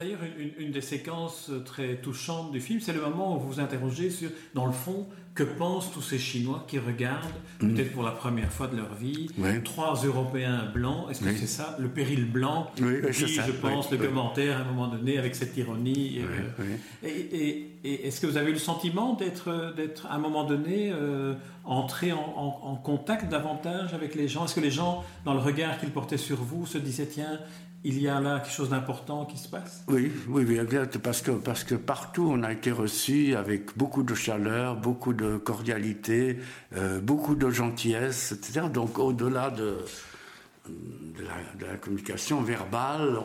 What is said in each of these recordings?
D'ailleurs, une, des séquences très touchantes du film, c'est le moment où vous vous interrogez sur, dans le fond, que pensent tous ces Chinois qui regardent, mm. peut-être pour la première fois de leur vie, trois Européens blancs. Est-ce que c'est ça, le péril blanc Oui, je pense, le commentaire à un moment donné avec cette ironie. Euh, et, est-ce que vous avez eu le sentiment d'être, d'être à un moment donné, euh, entré en, en, contact davantage avec les gens? Est-ce que les gens, dans le regard qu'ils portaient sur vous, se disaient, tiens, il y a là quelque chose d'important qui se passe? Oui, oui, exact, parce que, parce que partout on a été reçu avec beaucoup de chaleur, beaucoup de cordialité, euh, beaucoup de gentillesse, etc. Donc au-delà de, de, la, communication verbale,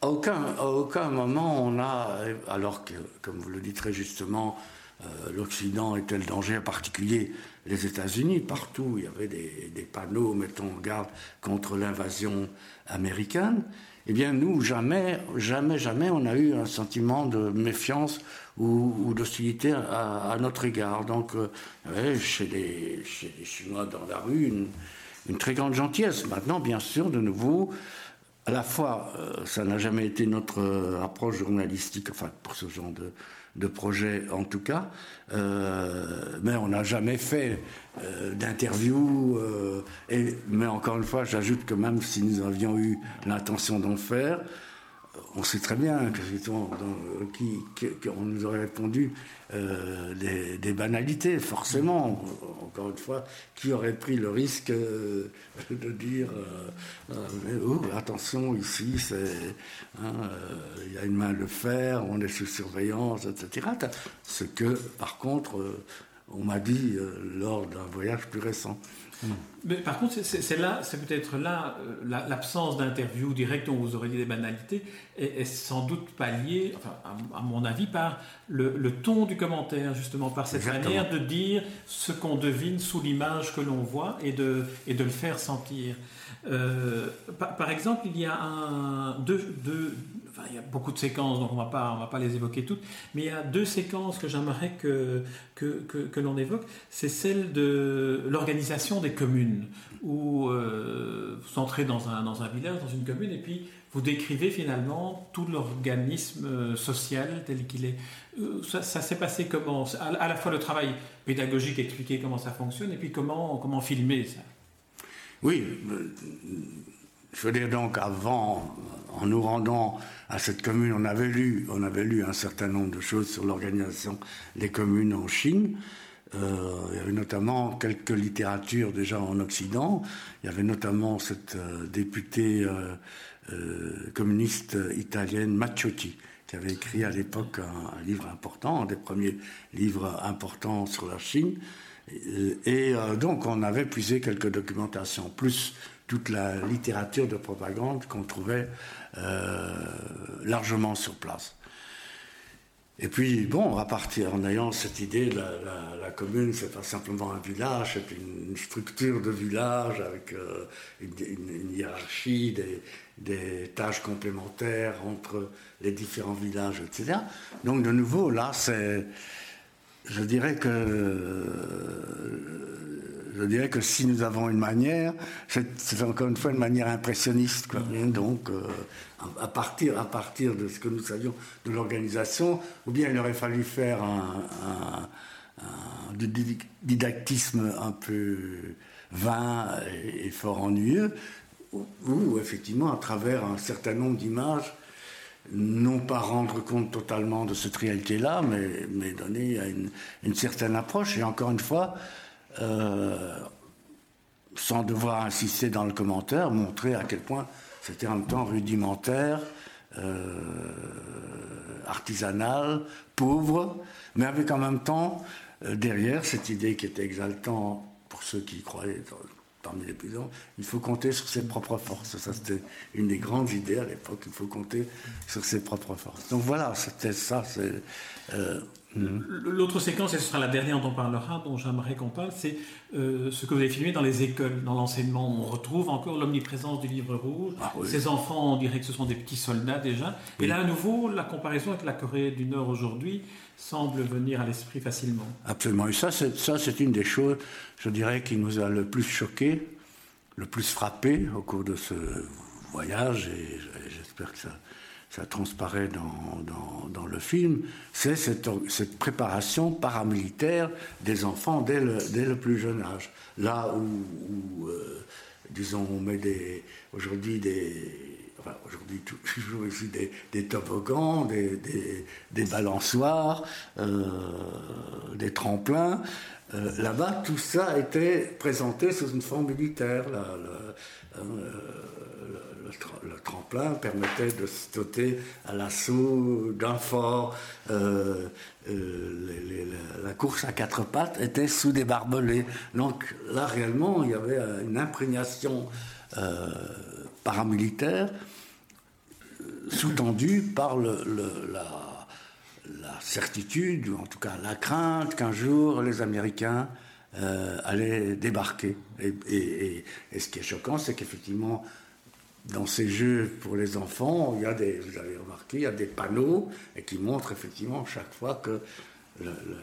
à, aucun, à aucun moment on a, alors que, comme vous le dites très justement, euh, l'Occident était le danger, en particulier les États-Unis. Partout, il y avait des, panneaux mettant en garde contre l'invasion américaine. Eh bien, nous, jamais, jamais, jamais, on a eu un sentiment de méfiance ou, d'hostilité à, notre égard. Donc, euh, chez, les, Chinois dans la rue, une, une, très grande gentillesse. Maintenant, bien sûr, de nouveau, à la fois, euh, ça n'a jamais été notre approche journalistique, enfin, pour ce genre de, de projet en tout cas, euh, mais on n'a jamais fait euh, d'interview. Euh, mais encore une fois, j'ajoute que même si nous avions eu l'intention d'en faire, on sait très bien qu'on nous aurait répondu euh, des, banalités, forcément. Encore une fois, qui aurait pris le risque euh, de dire euh, oh, attention, ici, hein, il y a une main de fer, on est sous surveillance, etc. Ce que, par contre, on m'a dit lors d'un voyage plus récent. Mais par contre, c'est là, c'est peut-être là euh, l'absence d'interview directe où vous aurez dit des banalités est, sans doute pas liée, enfin, à, mon avis, par le, ton du commentaire, justement, par cette manière de dire ce qu'on devine sous l'image que l'on voit et de, et de le faire sentir. Euh, par, exemple, il y a un, deux, deux, il y a beaucoup de séquences, donc on on va pas les évoquer toutes, mais il y a deux séquences que j'aimerais que, l'on évoque. C'est celle de l'organisation des communes, où euh, vous entrez dans un, village, dans une commune, et puis vous décrivez finalement tout l'organisme euh, social tel qu'il est. Euh, ça, s'est passé comment? À, la fois le travail pédagogique, expliquer comment ça fonctionne, et puis comment filmer ça? Oui, je veux dire donc avant, en nous rendant à cette commune, on avait lu, on avait lu un certain nombre de choses sur l'organisation des communes en Chine. Euh, il y avait notamment quelques littératures déjà en Occident. Il y avait notamment cette euh, députée euh, communiste italienne Macciotti qui avait écrit à l'époque un, un, livre important, un des premiers livres importants sur la Chine. Et, donc on avait puisé quelques documentations, plus toute la littérature de propagande qu'on trouvait largement sur place. Et puis, bon, à partir, en ayant cette idée, la, la, commune, c'est pas simplement un village, c'est une, structure de village avec euh, une, hiérarchie, des, des, tâches complémentaires entre les différents villages, etc. Donc, de nouveau, là, c'est. Je dirais que. je dirais que si nous avons une manière, c'est encore une fois une manière impressionniste. Quoi. Donc, euh, à partir, à partir de ce que nous savions de l'organisation, ou bien il aurait fallu faire un, didactisme un peu vain et, fort ennuyeux, ou, effectivement à travers un certain nombre d'images, non pas rendre compte totalement de cette réalité-là, mais, mais donner une, une, certaine approche, et encore une fois, euh, sans devoir insister dans le commentaire, montrer à quel point c'était en même temps rudimentaire, euh, artisanal, pauvre, mais avec en même temps euh, derrière cette idée qui était exaltante pour ceux qui croyaient parmi les paysans, il faut compter sur ses propres forces. Ça, c'était une des grandes idées à l'époque. Il faut compter sur ses propres forces. Donc voilà, c'était ça. Euh. L'autre séquence, et ce sera la dernière dont on parlera, dont j'aimerais qu'on parle, c'est euh, ce que vous avez filmé dans les écoles, dans l'enseignement. On retrouve encore l'omniprésence du livre rouge. Ah Ces enfants, on dirait que ce sont des petits soldats déjà. Et là, à nouveau, la comparaison avec la Corée du Nord aujourd'hui semble venir à l'esprit facilement. Absolument. Et ça, c'est une des choses, je dirais, qui nous a le plus choqué, le plus frappé au cours de ce voyage. Et j'espère que ça ça transparaît dans, le film, c'est cette, préparation paramilitaire des enfants dès le, plus jeune âge. Là où, euh, disons, on met aujourd'hui des, aujourd'hui toujours ici des, des toboggans, des, des, balançoires, euh, des tremplins. Euh, là-bas, tout ça était présenté sous une forme militaire. le, le, tremplin permettait de sauter à l'assaut d'un fort. Euh, la course à quatre pattes était sous des barbelés. Donc là, réellement, il y avait une imprégnation paramilitaire sous-tendu par la, certitude, ou en tout cas la crainte qu'un jour les Américains euh, allaient débarquer. Et, ce qui est choquant, c'est qu'effectivement, dans ces jeux pour les enfants, il y a des, vous avez remarqué, il y a des panneaux et qui montrent effectivement chaque fois que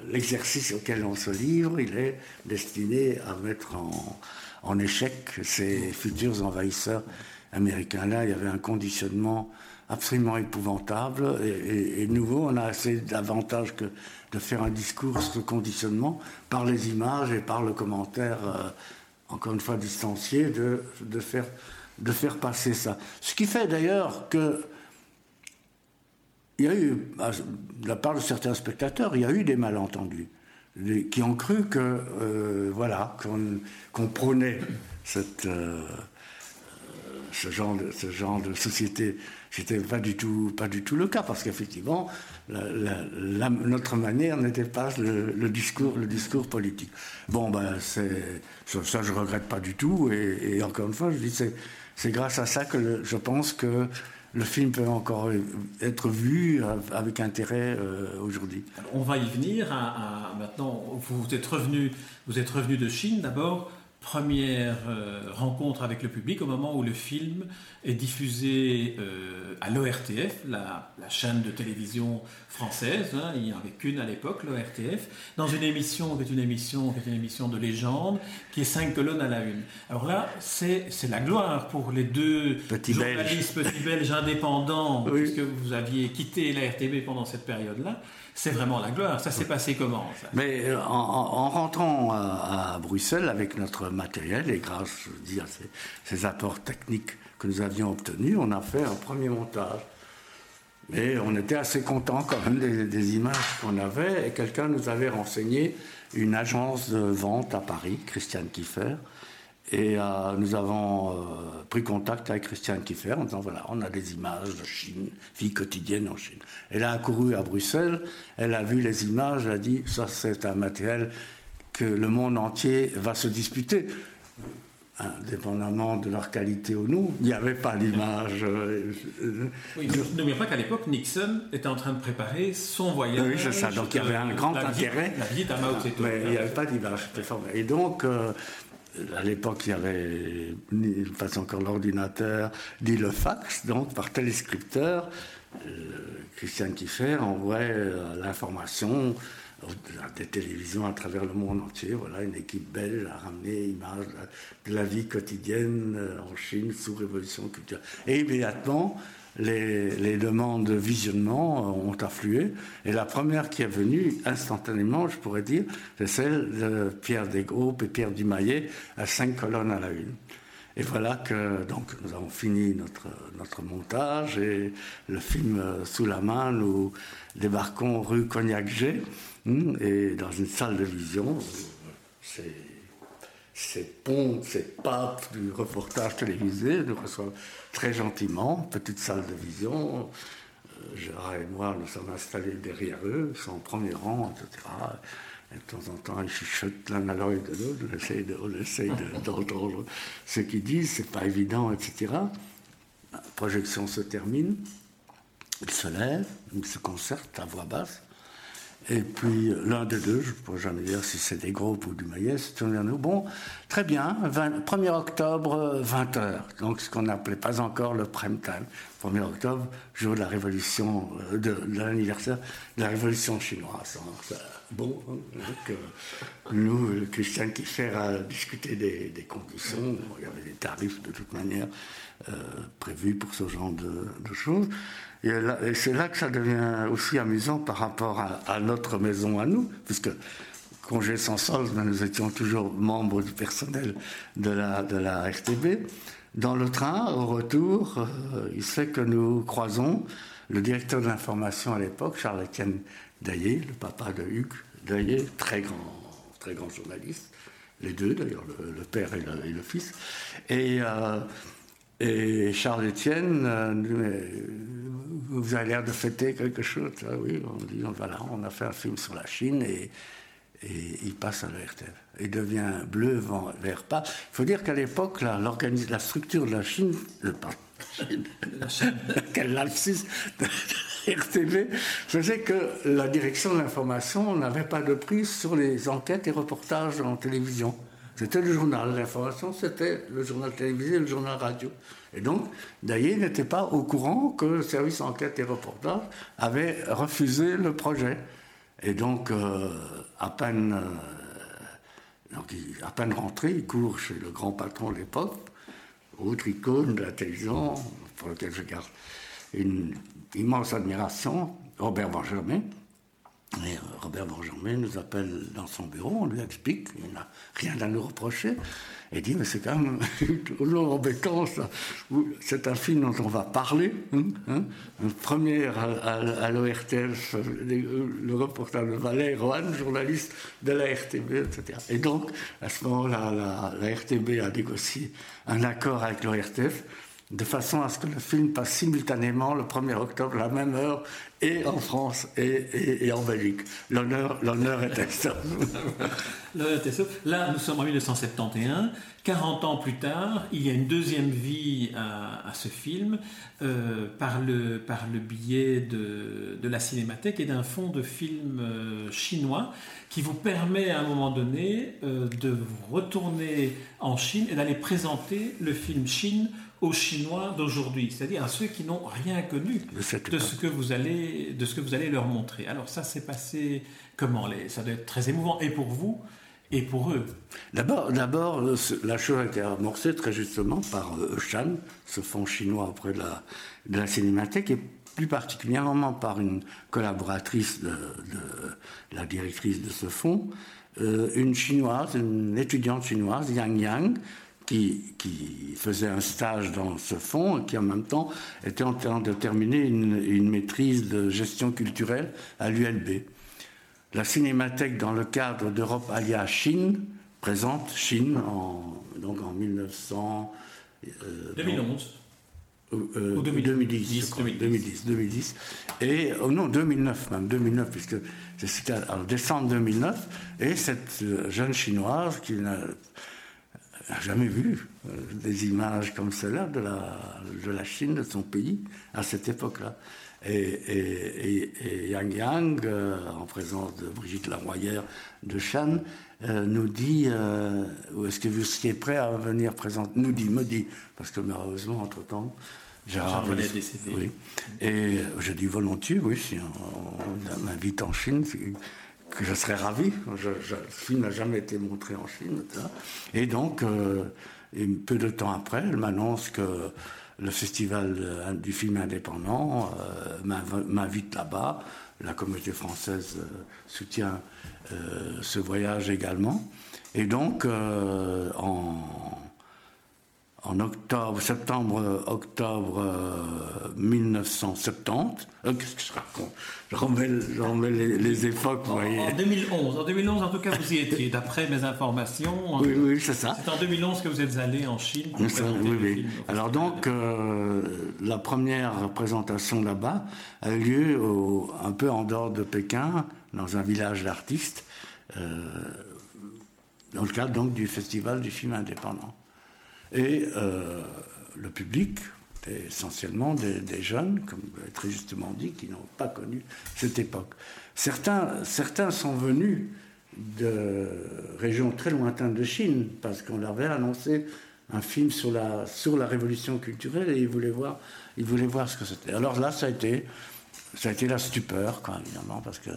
l'exercice auquel on se livre, il est destiné à mettre en, échec ces futurs envahisseurs américains. Là, il y avait un conditionnement absolument épouvantable et, nouveau. On a assez d'avantages que de faire un discours sous conditionnement par les images et par le commentaire, euh, encore une fois distancié, de, de, faire, de faire passer ça. Ce qui fait d'ailleurs que il y a eu, de la part de certains spectateurs, il y a eu des malentendus qui ont cru que, euh, voilà, qu'on prônait cette, euh, ce, genre de, ce genre de société c'était pas du tout, pas du tout le cas, parce qu'effectivement, notre manière n'était pas le, discours, le discours politique. Bon, ben, c'est, ça, je regrette pas du tout, et, encore une fois, je dis, c'est, c'est grâce à ça que je pense que le film peut encore être vu avec intérêt euh, aujourd'hui. On va y venir. maintenant, vous êtes revenu, vous êtes revenu de Chine d'abord première euh, rencontre avec le public au moment où le film est diffusé euh, à l'ORTF, la, chaîne de télévision française. Hein, il n'y en avait qu'une à l'époque, l'ORTF, dans une émission qui est une émission qui est une émission de légende, qui est cinq colonnes à la une. Alors là, c'est la gloire pour les deux journalistes petits belges indépendants, puisque vous aviez quitté la RTB pendant cette période-là c'est vraiment la gloire. Ça s'est passé comment Mais euh, en, rentrant à, Bruxelles avec notre matériel et grâce, je dis, à ces, apports techniques que nous avions obtenus, on a fait un premier montage. Mais on était assez contents quand même des, images qu'on avait et quelqu'un nous avait renseigné une agence de vente à Paris, Christiane Kiefer, et euh, nous avons euh, pris contact avec Christiane Kiffer en disant voilà, on a des images de Chine, vie quotidienne en Chine. Elle a accouru à Bruxelles, elle a vu les images, elle a dit ça c'est un matériel que le monde entier va se disputer. Indépendamment de leur qualité ou non, il n'y avait pas d'image. Euh, oui, N'oublions pas qu'à l'époque, Nixon était en train de préparer son voyage. Oui, c'est ça. Donc il y avait un grand intérêt. la visite à Mao. Mais il n'y avait pas d'image. Et donc, à l'époque, il y avait pas encore l'ordinateur, ni le fax, donc par téléscripteur, euh, Christian Kiffer envoie l'information à des télévisions à travers le monde entier. Voilà, une équipe belge a ramené images de la vie quotidienne euh, en Chine sous révolution culturelle. Et immédiatement, les, demandes de visionnement ont afflué. Et la première qui est venue instantanément, je pourrais dire, c'est celle de Pierre Desgroupes et Pierre Dumaillet à cinq colonnes à la une. Et voilà que donc nous avons fini notre, montage et le film euh, sous la main, nous débarquons rue Cognac-G hmm, et dans une salle de vision. Ces ponts, ces papes du reportage télévisé nous reçoivent très gentiment, petite salle de vision. Euh, Gérard et moi, nous sommes installés derrière eux, ils sont en premier rang, etc. Et de temps en temps, ils chuchotent l'un à l'oreille de l'autre, on essaye d'entendre ce qu'ils disent, c'est pas évident, etc. La projection se termine, ils se lèvent, ils se concertent à voix basse. Et puis l'un des deux, je ne pourrais jamais dire si c'est des groupes ou du vers nous. Bon, très bien, 1er octobre, 20h. Donc ce qu'on n'appelait pas encore le prime time. 1er octobre, jour de la révolution, euh, de, l'anniversaire de la révolution chinoise. bon, hein, donc, euh, nous, le Christian Kiffer a discuté des, conditions. il y avait des tarifs de toute manière euh, prévus pour ce genre de, choses. Et, c'est là que ça devient aussi amusant par rapport à, notre maison à nous, puisque congé sans solde, nous étions toujours membres du personnel de la, de la RTB. Dans le train, au retour, euh, il se fait que nous croisons le directeur de l'information à l'époque, Charles-Étienne Daillé, le papa de Hugues Daillé, très grand, très grand journaliste, les deux d'ailleurs, le, père et le, fils. Et, euh, Charles-Étienne, euh, vous avez l'air de fêter quelque chose. Ah oui, on dit, voilà, on a fait un film sur la Chine et et il passe à l'ERTF. Il devient bleu, vent, vert, pas. Il faut dire qu'à l'époque, la, la structure de la Chine, euh, quel lapsus de RTV, faisait que la direction de l'information n'avait pas de prise sur les enquêtes et reportages en télévision. C'était le journal. L'information, c'était le journal télévisé et le journal radio. Et donc, Daillé n'était pas au courant que le service enquête et reportage avait refusé le projet. Et donc, euh, à peine, euh, donc, à peine rentré, il court chez le grand patron de l'époque, autre icône de la télévision, pour lequel je garde une immense admiration, Robert Benjamin. Euh, Robert Benjamin nous appelle dans son bureau, on lui explique, il n'a rien à nous reprocher, et dit, mais c'est quand même toujours embêtant. C'est un film dont on va parler. Hein, hein. Une première à, l'ORTF, le, reportage de Rohan, journaliste de la RTB, etc. Et donc, à ce moment-là, la, RTB a négocié un accord avec l'ORTF de façon à ce que le film passe simultanément le 1er octobre, la même heure, et en France et, en Belgique. L'honneur, l'honneur était ça. Là, nous sommes en 1971. 40 ans plus tard, il y a une deuxième vie à, ce film euh, par, le, biais de, la Cinémathèque et d'un fonds de films euh, chinois qui vous permet à un moment donné euh, de retourner en Chine et d'aller présenter le film Chine aux Chinois d'aujourd'hui, c'est-à-dire à ceux qui n'ont rien connu de, ce que vous allez, de ce que vous allez leur montrer. Alors ça s'est passé comment Ça doit être très émouvant et pour vous et pour eux? D'abord, d'abord, la chose a été amorcée très justement par euh, Shan, ce fonds chinois auprès de la, de la Cinémathèque, et plus particulièrement par une collaboratrice de, la directrice de ce fonds, euh, une chinoise, une étudiante chinoise, Yang Yang, qui, faisait un stage dans ce fonds et qui en même temps était en train de terminer une, maîtrise de gestion culturelle à l'ULB. La cinémathèque, dans le cadre d'Europe Alia Chine, présente Chine en, donc en 1900. 2011. Euh, 2010, 2010, 2010, Et, oh non, 2009 même, 2009, puisque c'était en décembre 2009, et cette euh, jeune chinoise qui n'a jamais vu euh, des images comme cela de la, de la Chine, de son pays, à cette époque-là. Et, Yang Yang, euh, en présence de Brigitte Laroyère de Chan, euh, nous dit est-ce que vous seriez prêt à venir présenter Nous dit, me dit, parce que malheureusement, entre-temps, Gérard est décédé. Oui. Et je dis volontiers, oui, si on, on m'invite en Chine, que je serais ravi. Je, le film n'a jamais été montré en Chine. Et donc, euh, peu de temps après, elle m'annonce que le festival euh, du film indépendant euh, m'invite là-bas. La communauté française soutient ce voyage également. Et donc, en en octobre, septembre, octobre 1970. Euh, qu'est-ce que je raconte? Je remets, les, époques, vous voyez. En 2011, en 2011, en tout cas, vous y étiez, d'après mes informations. Oui, oui, c'est ça. C'est en 2011 que vous êtes allé en Chine pour oui, oui. Alors donc, euh, la première présentation là-bas a eu lieu un peu en dehors de Pékin, dans un village d'artistes, euh, dans le cadre donc du festival du film indépendant. Et euh, le public, essentiellement des, jeunes, comme très justement dit, qui n'ont pas connu cette époque. Certains, certains sont venus de régions très lointaines de Chine, parce qu'on leur avait annoncé un film sur la, sur la révolution culturelle et il voulait voir, il voulait voir ce que c'était. Alors là, ça a été, ça a été la stupeur, évidemment, parce que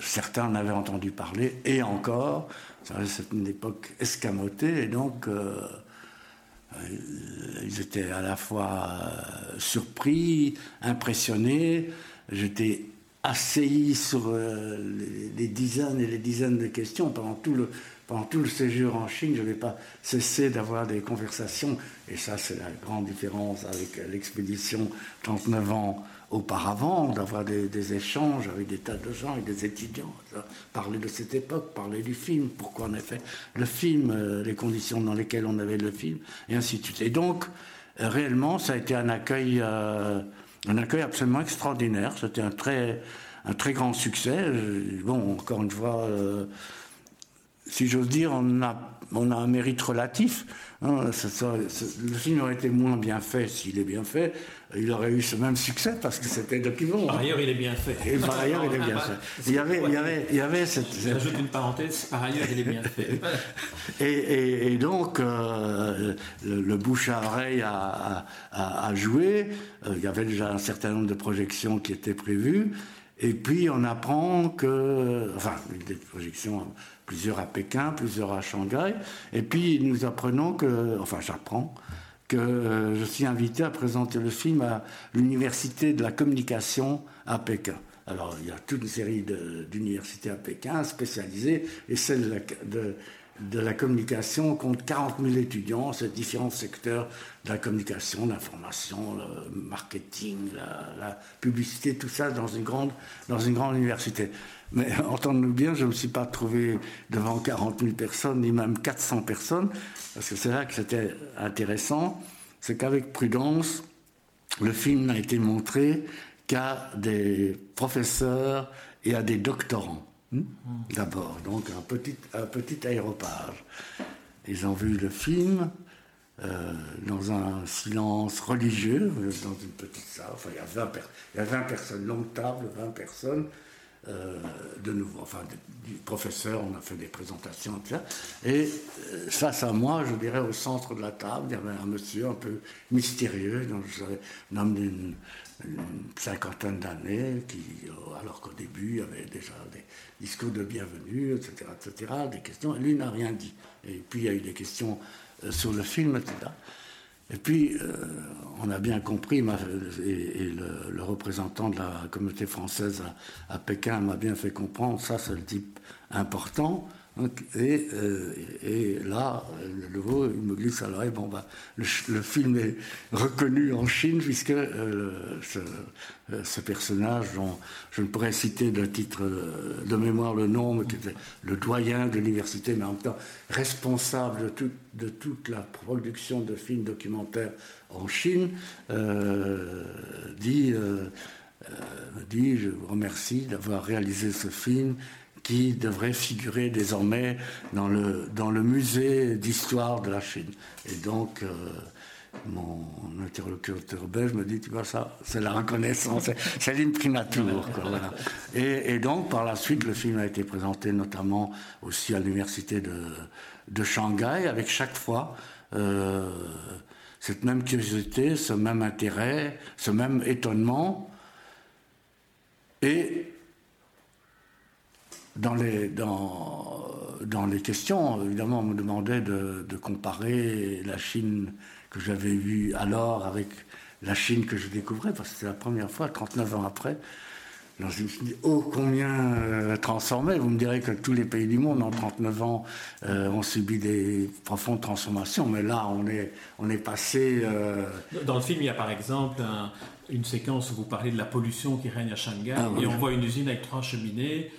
certains en avaient entendu parler, et encore, c'est une époque escamotée, et donc euh, ils étaient à la fois euh, surpris, impressionnés, j'étais assailli sur euh, les, dizaines et les dizaines de questions. Pendant tout le, pendant tout le séjour en Chine, je n'ai pas cessé d'avoir des conversations, et ça c'est la grande différence avec l'expédition 39 ans auparavant, d'avoir des, échanges avec des tas de gens, et des étudiants, parler de cette époque, parler du film, pourquoi on a fait le film, euh, les conditions dans lesquelles on avait le film, et ainsi de suite. Et donc, euh, réellement, ça a été un accueil, euh, un accueil absolument extraordinaire. C'était un très, un très grand succès. Bon, encore une fois, si j'ose dire, on a, on a un mérite relatif. Hein. le film aurait été moins bien fait s'il est bien fait. Il aurait eu ce même succès parce que c'était document. Par ailleurs, il est bien fait. Et par ailleurs, il est bien fait. Il y avait, il y avait, il y avait cette. J'ajoute une parenthèse. Par ailleurs, il est bien fait. et, donc, euh, le, bouche à oreille a, a, joué. Euh, il y avait déjà un certain nombre de projections qui étaient prévues. Et puis, on apprend que, enfin, des projections plusieurs à Pékin, plusieurs à Shanghai. Et puis nous apprenons que, enfin j'apprends, que euh, je suis invité à présenter le film à l'Université de la communication à Pékin. Alors il y a toute une série d'universités à Pékin spécialisées, et celle de, de la communication compte 40 000 étudiants, c'est différents secteurs de la communication, l'information, le marketing, la, la, publicité, tout ça dans une grande université. Mais entendons-nous bien, je ne me suis pas trouvé devant 40 000 personnes, ni même 400 personnes, parce que c'est là que c'était intéressant, c'est qu'avec prudence, le film n'a été montré qu'à des professeurs et à des doctorants, hmm, d'abord, donc un petit, un petit aéropage. Ils ont vu le film euh, dans un silence religieux, dans une petite salle, enfin il y a 20, il y a 20 personnes, longue table, 20 personnes, euh, de nouveau, enfin, du professeur, on a fait des présentations, etc. Et euh, face à moi, je dirais, au centre de la table, il y avait un monsieur un peu mystérieux, donc un homme d'une cinquantaine d'années, qui, euh, alors qu'au début, il y avait déjà des discours de bienvenue, etc., etc., des questions, et lui n'a rien dit. Et puis, il y a eu des questions sur le film, etc. Et puis, euh, on a bien compris, et, le, représentant de la communauté française à Pékin m'a bien fait comprendre, ça c'est le type important, et, euh, et, là, le nouveau, il me glisse à l'oreille, bon, bah, le, film est reconnu en Chine, puisque euh, ce, euh, ce, personnage, dont je ne pourrais citer de titre de mémoire le nom, mais qui était le doyen de l'université, mais en même temps responsable de, toute la production de films documentaires en Chine, dit, dit, je vous remercie d'avoir réalisé ce film qui devrait figurer désormais dans le, dans le musée d'histoire de la Chine. Et donc, euh, mon interlocuteur belge me dit, tu vois ça, c'est la reconnaissance, c'est l'imprimatur. Et, et, donc, par la suite, le film a été présenté notamment aussi à l'université de, de Shanghai, avec chaque fois euh, cette même curiosité, ce même intérêt, ce même étonnement. Et dans les, dans, dans les questions, évidemment, on me demandait de, de comparer la Chine que j'avais vue alors avec la Chine que je découvrais, parce que c'était la première fois, 39 ans après. je me suis dit, oh, combien euh, transformé Vous me direz que tous les pays du monde, en 39 ans, euh, ont subi des profondes transformations, mais là, on est, on est passé. Euh, dans le film, il y a par exemple une séquence où vous parlez de la pollution qui règne à Shanghai, ah et on voit une usine avec trois cheminées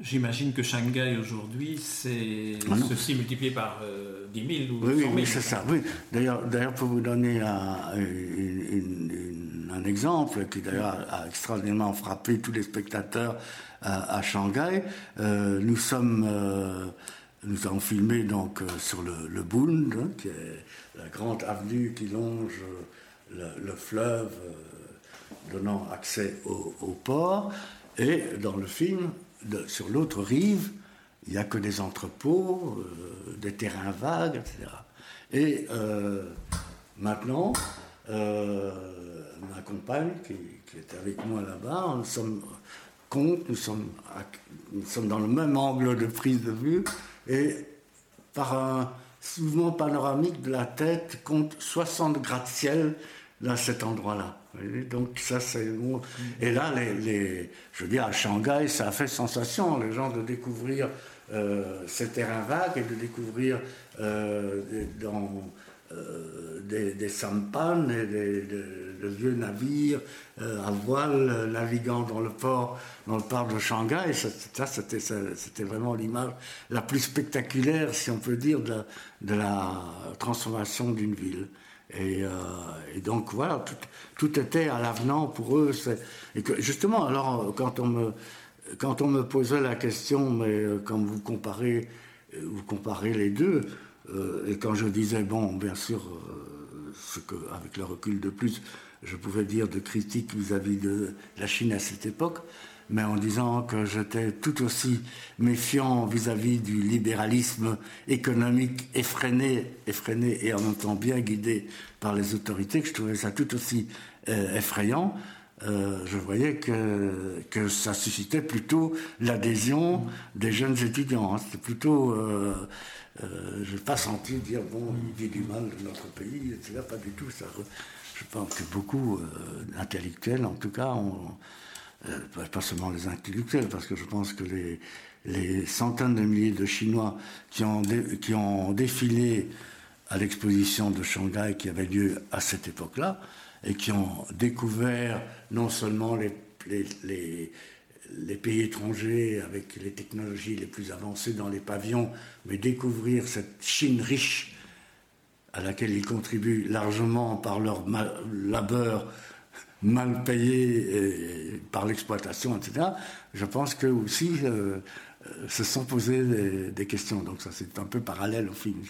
J'imagine que Shanghai aujourd'hui, c'est ah ceci multiplié par 10 euh, 000 ou oui, 100 000. Oui, c'est ça. Oui. D'ailleurs, d'ailleurs, pour vous donner un, un exemple qui d'ailleurs a extraordinairement frappé tous les spectateurs à, Shanghai, euh, nous sommes, euh, nous avons filmé donc sur le, le Bund, hein, qui est la grande avenue qui longe le, fleuve, donnant accès au, au port. Et dans le film, sur l'autre rive, il n'y a que des entrepôts, euh, des terrains vagues, etc. Et maintenant, ma compagne, qui, est avec moi là-bas, nous sommes dans le même angle de prise de vue, et par un mouvement panoramique de la tête, compte 60 gratte-ciel dans cet endroit-là. Donc ça c'est et là je veux dire à Shanghai ça a fait sensation les gens de découvrir euh, ces terrains vagues et de découvrir euh, dans euh, des, des, sampans et de, vieux navires à voile naviguant dans le port dans le port de Shanghai. Ça, c'était vraiment l'image la plus spectaculaire si on peut dire de la transformation d'une ville euh, et, donc voilà, tout, était à l'avenant pour eux. Et justement, alors quand on me, quand on me posait la question, mais euh, quand vous comparez, euh, vous comparez les deux, et quand je disais bon, bien sûr, ce avec le recul de plus, je pouvais dire de critique vis-à-vis de la Chine à cette époque, mais en disant que j'étais tout aussi méfiant vis-à-vis du libéralisme économique effréné, effréné et en même temps bien guidé par les autorités, que je trouvais ça tout aussi euh, effrayant. Euh, je voyais que, que ça suscitait plutôt l'adhésion des jeunes étudiants. Hein. C'était plutôt. Euh, je n'ai pas senti dire, bon, il vit du mal de notre pays, etc. Pas du tout. Ça, je pense que beaucoup d'intellectuels, en tout cas, ont euh, pas seulement les intellectuels, parce que je pense que les, centaines de milliers de Chinois qui ont, qui ont défilé à l'exposition de Shanghai qui avait lieu à cette époque-là, et qui ont découvert non seulement les, les, les, pays étrangers avec les technologies les plus avancées dans les pavillons, mais découvrir cette Chine riche à laquelle ils contribuent largement par leur labeur mal payés par l'exploitation, etc., je pense que aussi euh, euh, se sont posées des, questions. Donc ça, c'est un peu parallèle au film.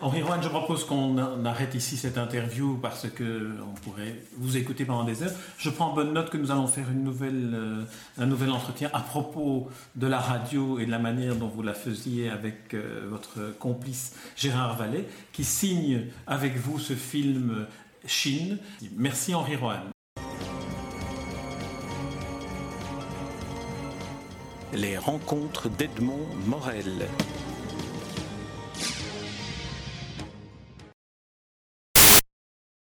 Henri Rouen, je propose qu'on arrête ici cette interview parce que on pourrait vous écouter pendant des heures. Je prends bonne note que nous allons faire euh, un nouvel entretien à propos de la radio et de la manière dont vous la faisiez avec votre complice Gérard Vallée, qui signe avec vous ce film Chine. Merci Henri Rohan. Les rencontres d'Edmond Morel.